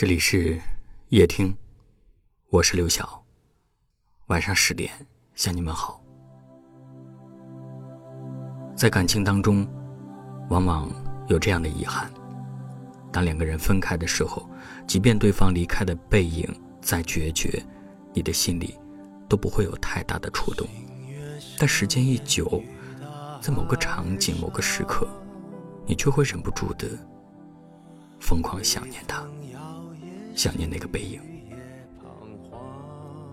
这里是夜听，我是刘晓。晚上十点向你们好。在感情当中，往往有这样的遗憾：当两个人分开的时候，即便对方离开的背影再决绝，你的心里都不会有太大的触动。但时间一久，在某个场景、某个时刻，你却会忍不住的疯狂想念他。想念那个背影，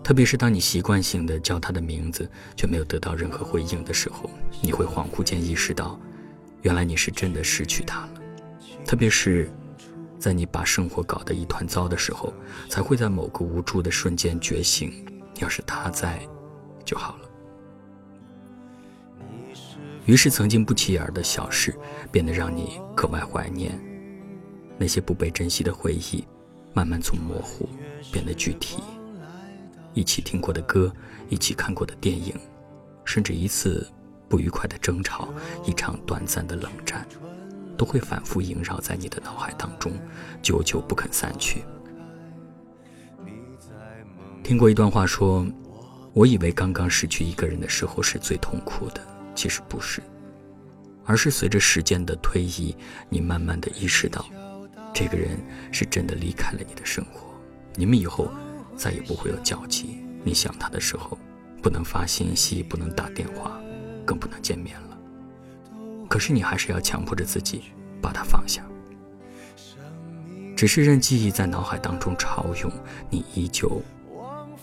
特别是当你习惯性的叫他的名字，却没有得到任何回应的时候，你会恍惚间意识到，原来你是真的失去他了。特别是，在你把生活搞得一团糟的时候，才会在某个无助的瞬间觉醒：要是他在，就好了。于是，曾经不起眼的小事，变得让你格外怀念。那些不被珍惜的回忆。慢慢从模糊变得具体，一起听过的歌，一起看过的电影，甚至一次不愉快的争吵，一场短暂的冷战，都会反复萦绕在你的脑海当中，久久不肯散去。听过一段话，说：“我以为刚刚失去一个人的时候是最痛苦的，其实不是，而是随着时间的推移，你慢慢的意识到。”这个人是真的离开了你的生活，你们以后再也不会有交集。你想他的时候，不能发信息，不能打电话，更不能见面了。可是你还是要强迫着自己把他放下，只是任记忆在脑海当中潮涌，你依旧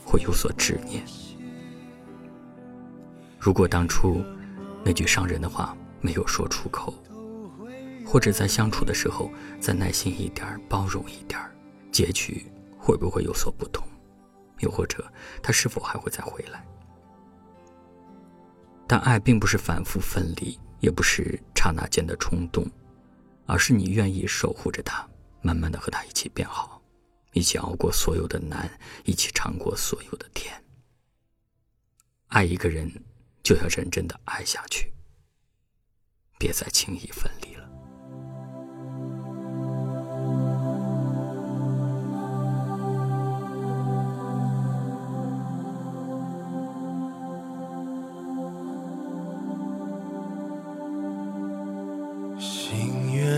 会有所执念。如果当初那句伤人的话没有说出口。或者在相处的时候，再耐心一点，包容一点，结局会不会有所不同？又或者他是否还会再回来？但爱并不是反复分离，也不是刹那间的冲动，而是你愿意守护着他，慢慢的和他一起变好，一起熬过所有的难，一起尝过所有的甜。爱一个人，就要认真的爱下去，别再轻易分离了。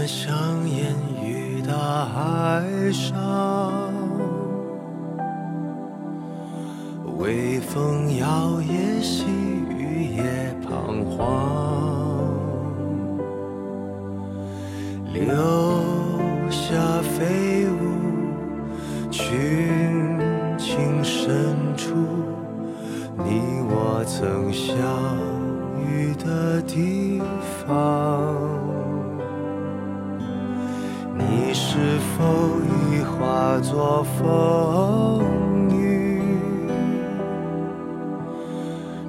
香烟雨大海上，微风摇曳，细雨也彷徨，留下飞舞群情深处，你我曾相遇的地方。你是否已化作风雨，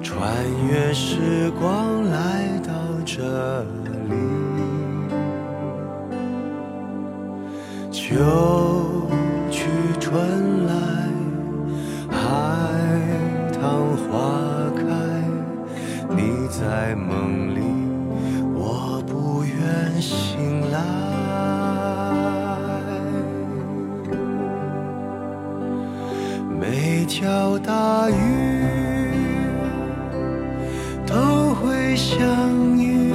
穿越时光来到这里？秋去春来，海棠花开，你在梦里，我不愿醒大雨都会相遇，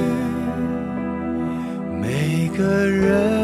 每个人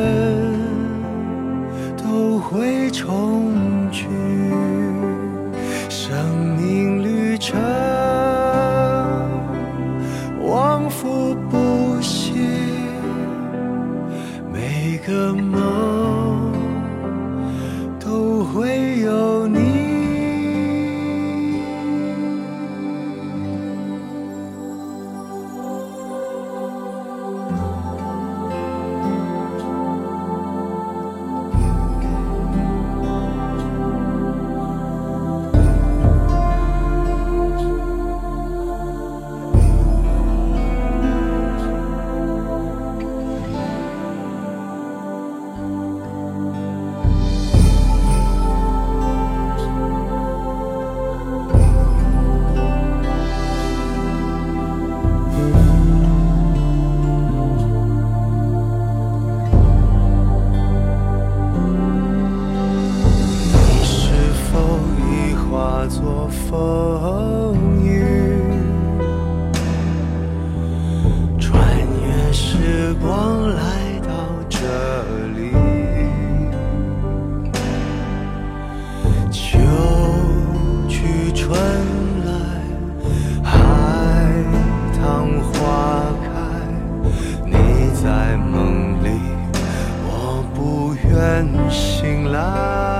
风雨穿越时光来到这里。秋去春来海棠花开你在梦里我不愿醒来。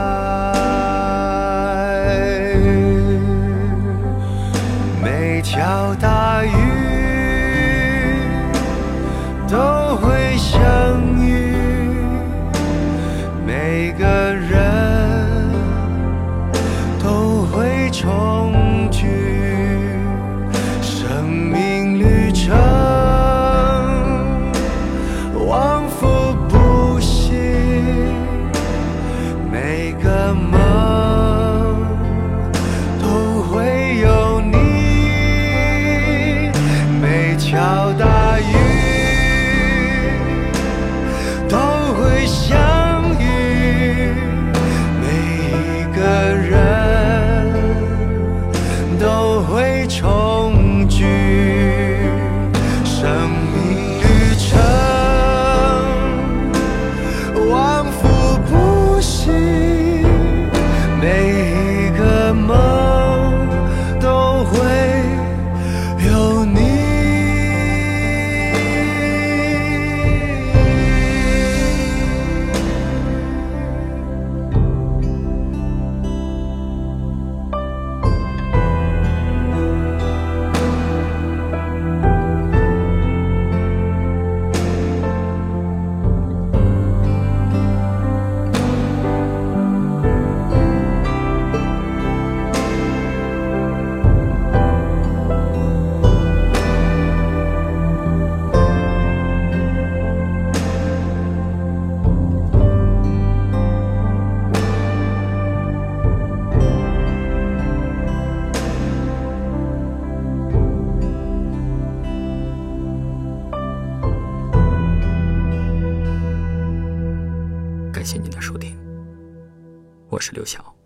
是刘晓。